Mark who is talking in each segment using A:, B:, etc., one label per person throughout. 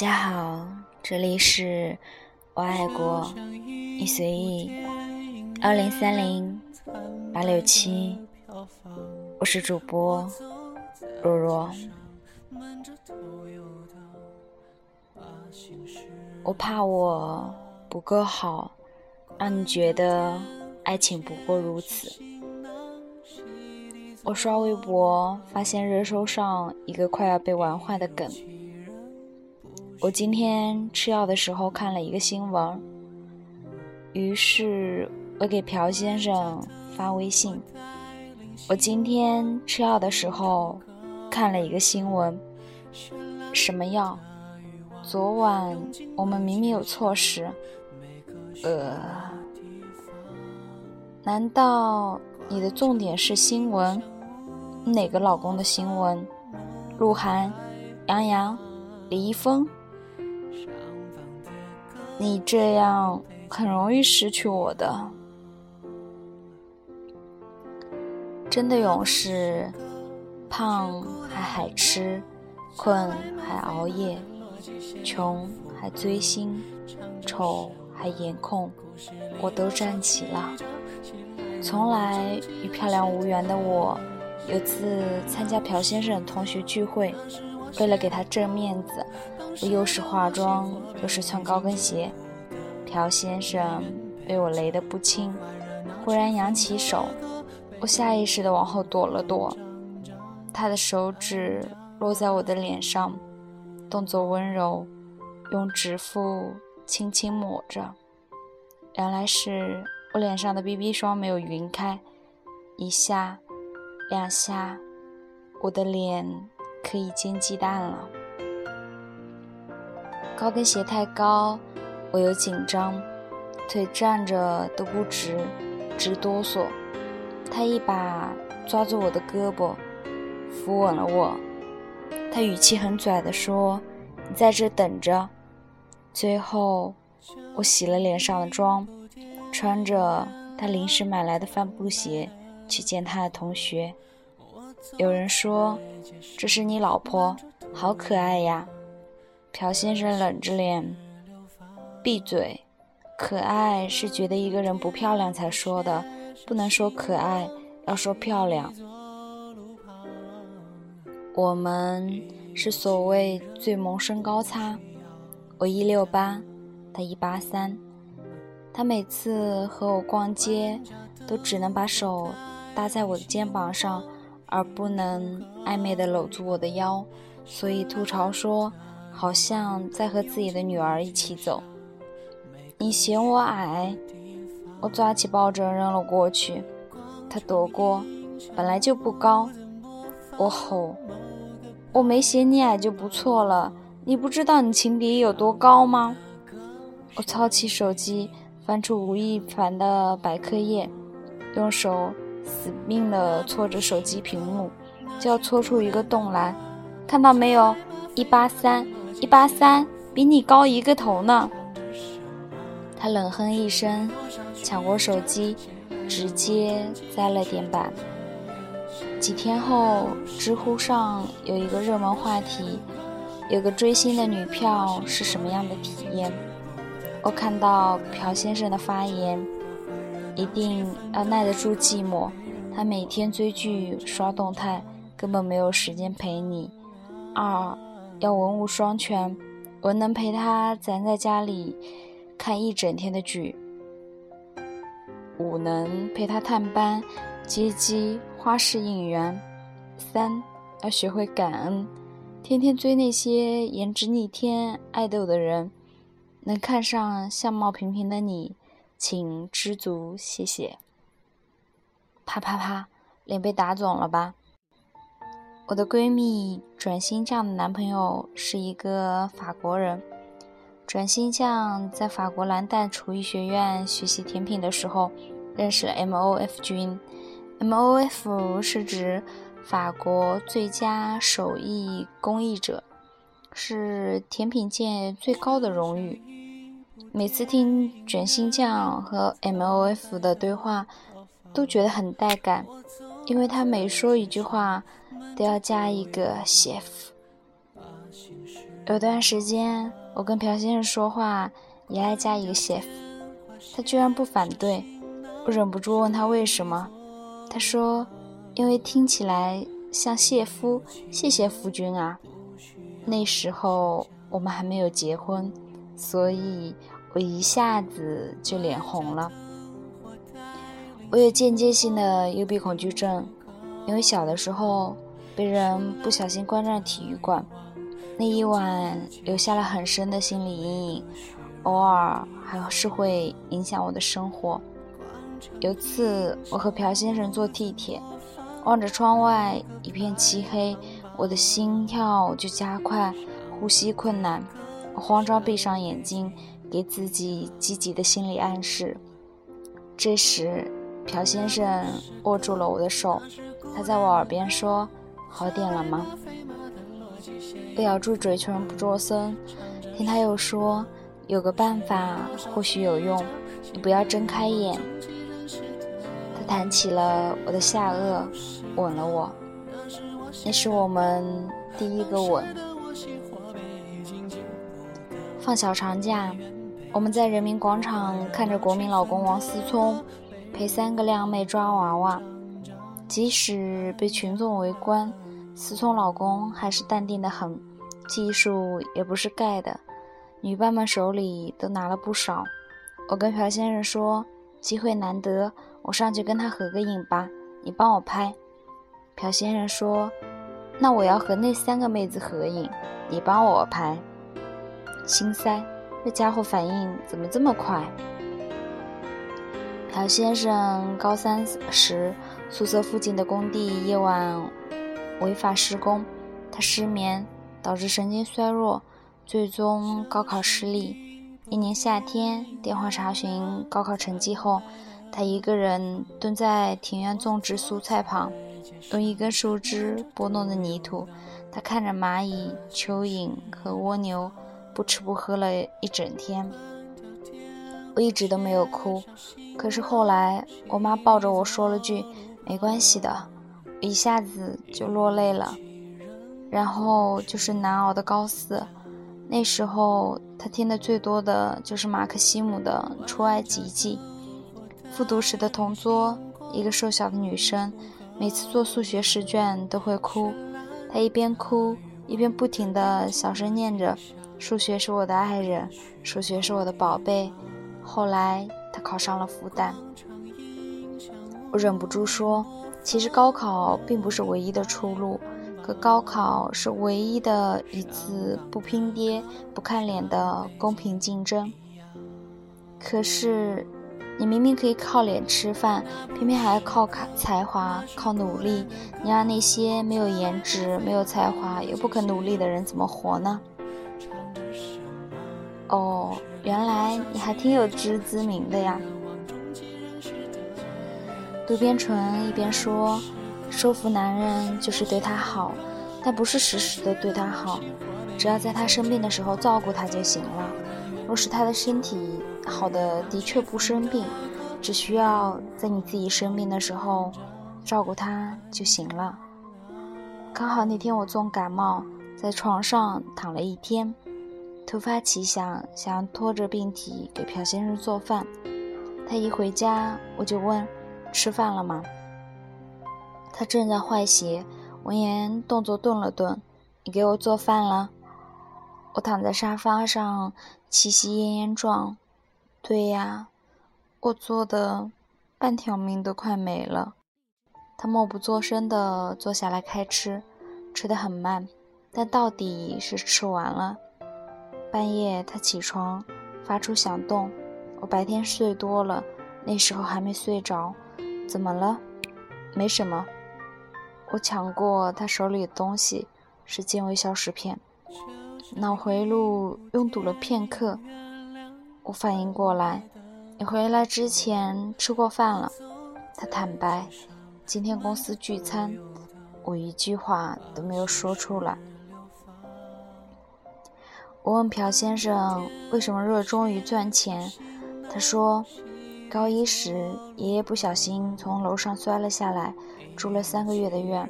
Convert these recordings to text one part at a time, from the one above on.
A: 大家好，这里是我爱国，你随意，二零三零八六七，我是主播若若。我怕我不够好，让你觉得爱情不过如此。我刷微博，发现热搜上一个快要被玩坏的梗。我今天吃药的时候看了一个新闻，于是我给朴先生发微信。我今天吃药的时候看了一个新闻，什么药？昨晚我们明明有错时，呃，难道？你的重点是新闻，哪个老公的新闻？鹿晗、杨洋、李易峰？你这样很容易失去我的。真的勇士，胖还海吃，困还熬夜，穷还追星，丑还颜控，我都站齐了。从来与漂亮无缘的我，有次参加朴先生同学聚会，为了给他挣面子，我又是化妆又是穿高跟鞋。朴先生被我雷得不轻，忽然扬起手，我下意识地往后躲了躲。他的手指落在我的脸上，动作温柔，用指腹轻轻抹着。原来是。我脸上的 BB 霜没有匀开，一下，两下，我的脸可以煎鸡蛋了。高跟鞋太高，我又紧张，腿站着都不直，直哆嗦。他一把抓住我的胳膊，扶稳了我。他语气很拽地说：“你在这等着。”最后，我洗了脸上的妆。穿着他临时买来的帆布鞋去见他的同学。有人说：“这是你老婆，好可爱呀。”朴先生冷着脸：“闭嘴！可爱是觉得一个人不漂亮才说的，不能说可爱，要说漂亮。我们是所谓最萌身高差，我一六八，他一八三。”他每次和我逛街，都只能把手搭在我的肩膀上，而不能暧昧地搂住我的腰，所以吐槽说，好像在和自己的女儿一起走。你嫌我矮，我抓起抱枕扔了过去，他躲过，本来就不高。我吼，我没嫌你矮就不错了，你不知道你情敌有多高吗？我操起手机。翻出吴亦凡的百科页，用手死命地搓着手机屏幕，就要搓出一个洞来。看到没有？一八三，一八三，比你高一个头呢。他冷哼一声，抢过手机，直接栽了点板。几天后，知乎上有一个热门话题：有个追星的女票是什么样的体验？我看到朴先生的发言，一定要耐得住寂寞。他每天追剧、刷动态，根本没有时间陪你。二要文武双全，我能陪他宅在家里看一整天的剧。五能陪他探班、接机、花式应援。三要学会感恩，天天追那些颜值逆天、爱豆的人。能看上相貌平平的你，请知足，谢谢。啪啪啪，脸被打肿了吧？我的闺蜜转星酱的男朋友是一个法国人。转星酱在法国蓝带厨艺学院学习甜品的时候，认识了 MOF 君。MOF 是指法国最佳手艺工艺者。是甜品界最高的荣誉。每次听卷心酱和 MOF 的对话，都觉得很带感，因为他每说一句话都要加一个 chef。有段时间，我跟朴先生说话也爱加一个谢夫，他居然不反对，我忍不住问他为什么，他说，因为听起来像谢夫，谢谢夫君啊。那时候我们还没有结婚，所以我一下子就脸红了。我有间接性的幽闭恐惧症，因为小的时候被人不小心关在体育馆，那一晚留下了很深的心理阴影，偶尔还是会影响我的生活。有次我和朴先生坐地铁，望着窗外一片漆黑，我的心跳就加快，呼吸困难，慌张闭上眼睛，给自己积极的心理暗示。这时。朴先生握住了我的手，他在我耳边说：“好点了吗？”我咬住嘴唇不作声。听他又说：“有个办法，或许有用，你不要睁开眼。”他弹起了我的下颚，吻了我。那是我们第一个吻。放小长假，我们在人民广场看着国民老公王思聪。陪三个靓妹抓娃娃，即使被群众围观，思聪老公还是淡定的很，技术也不是盖的。女伴们手里都拿了不少。我跟朴先生说：“机会难得，我上去跟他合个影吧，你帮我拍。”朴先生说：“那我要和那三个妹子合影，你帮我拍。”心塞，这家伙反应怎么这么快？朴先生高三时，宿舍附近的工地夜晚违法施工，他失眠导致神经衰弱，最终高考失利。一年夏天，电话查询高考成绩后，他一个人蹲在庭院种植蔬菜旁，用一根树枝拨弄着泥土。他看着蚂蚁、蚯蚓和蜗牛，不吃不喝了一整天。我一直都没有哭，可是后来我妈抱着我说了句“没关系的”，一下子就落泪了。然后就是难熬的高四，那时候他听的最多的就是马克西姆的《出埃及记》。复读时的同桌，一个瘦小的女生，每次做数学试卷都会哭，她一边哭一边不停地小声念着：“数学是我的爱人，数学是我的宝贝。”后来他考上了复旦，我忍不住说：“其实高考并不是唯一的出路，可高考是唯一的一次不拼爹、不看脸的公平竞争。可是，你明明可以靠脸吃饭，偏偏还要靠才华、靠努力，你让那些没有颜值、没有才华又不肯努力的人怎么活呢？”哦。原来你还挺有自知之明的呀！渡边淳一边说：“收服男人就是对他好，但不是时时的对他好，只要在他生病的时候照顾他就行了。若是他的身体好的的确不生病，只需要在你自己生病的时候照顾他就行了。刚好那天我重感冒，在床上躺了一天。”突发奇想，想拖着病体给朴先生做饭。他一回家，我就问：“吃饭了吗？”他正在换鞋，闻言动作顿了顿：“你给我做饭了？”我躺在沙发上，气息奄奄状：“对呀，我做的，半条命都快没了。”他默不作声地坐下来开吃，吃得很慢，但到底是吃完了。半夜他起床，发出响动。我白天睡多了，那时候还没睡着。怎么了？没什么。我抢过他手里的东西，是健胃消食片。脑回路拥堵了片刻，我反应过来，你回来之前吃过饭了。他坦白，今天公司聚餐，我一句话都没有说出来。我问朴先生为什么热衷于赚钱，他说，高一时爷爷不小心从楼上摔了下来，住了三个月的院。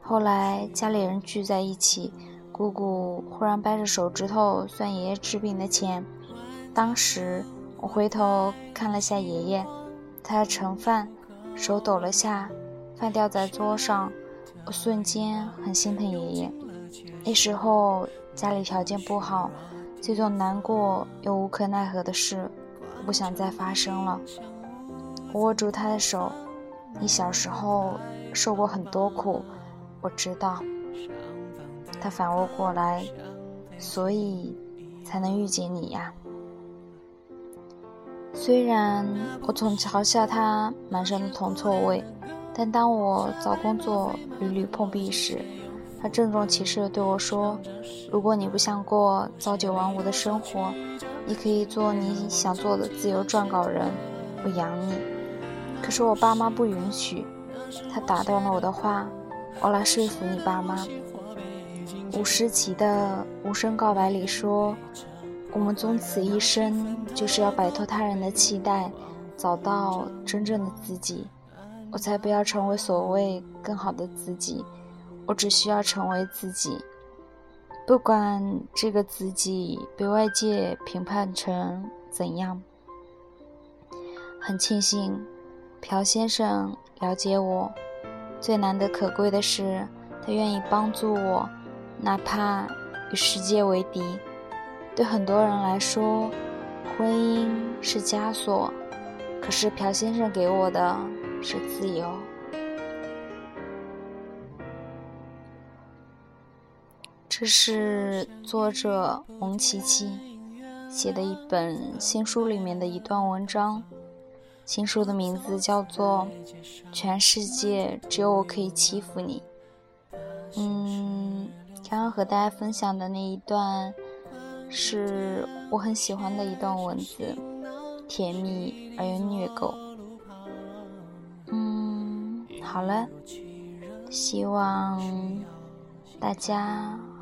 A: 后来家里人聚在一起，姑姑忽然掰着手指头算爷爷治病的钱。当时我回头看了下爷爷，他盛饭，手抖了下，饭掉在桌上。我瞬间很心疼爷爷。那时候家里条件不好，这种难过又无可奈何的事，我不想再发生了。我握住他的手，你小时候受过很多苦，我知道。他反握过来，所以才能遇见你呀。虽然我总嘲笑他满身的铜臭味，但当我找工作屡屡碰壁时，他郑重其事地对我说：“如果你不想过朝九晚五的生活，你可以做你想做的自由撰稿人，我养你。”可是我爸妈不允许。他打断了我的话：“我来说服你爸妈。”吴诗琪的《无声告白》里说。我们终此一生，就是要摆脱他人的期待，找到真正的自己。我才不要成为所谓更好的自己，我只需要成为自己。不管这个自己被外界评判成怎样。很庆幸，朴先生了解我。最难得可贵的是，他愿意帮助我，哪怕与世界为敌。对很多人来说，婚姻是枷锁，可是朴先生给我的是自由。这是作者蒙奇奇写的一本新书里面的一段文章，新书的名字叫做《全世界只有我可以欺负你》。嗯，刚刚和大家分享的那一段。是我很喜欢的一段文字，甜蜜而又虐狗。嗯，好了，希望大家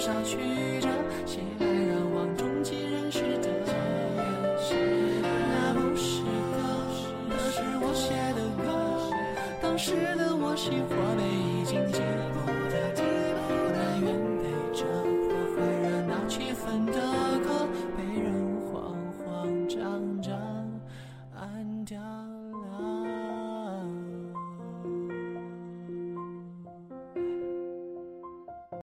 A: 上去。